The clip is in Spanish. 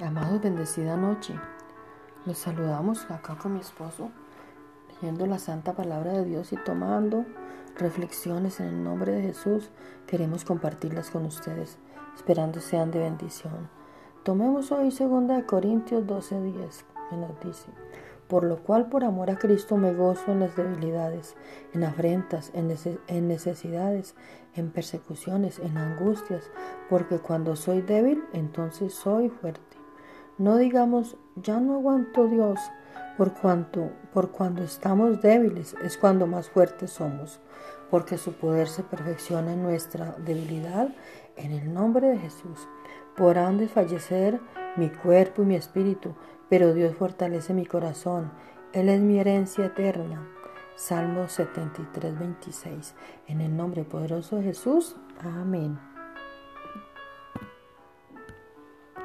Amados, bendecida noche. Los saludamos acá con mi esposo, leyendo la santa palabra de Dios y tomando reflexiones en el nombre de Jesús. Queremos compartirlas con ustedes, esperando sean de bendición. Tomemos hoy 2 Corintios 12:10, que nos dice, por lo cual por amor a Cristo me gozo en las debilidades, en afrentas, en, necesidades, en persecuciones, en angustias, porque cuando soy débil, entonces soy fuerte. No digamos, ya no aguanto Dios, por cuanto, por cuando estamos débiles es cuando más fuertes somos, porque su poder se perfecciona en nuestra debilidad, en el nombre de Jesús. Podrán desfallecer mi cuerpo y mi espíritu, pero Dios fortalece mi corazón. Él es mi herencia eterna. Salmo 73, 26. En el nombre poderoso de Jesús. Amén.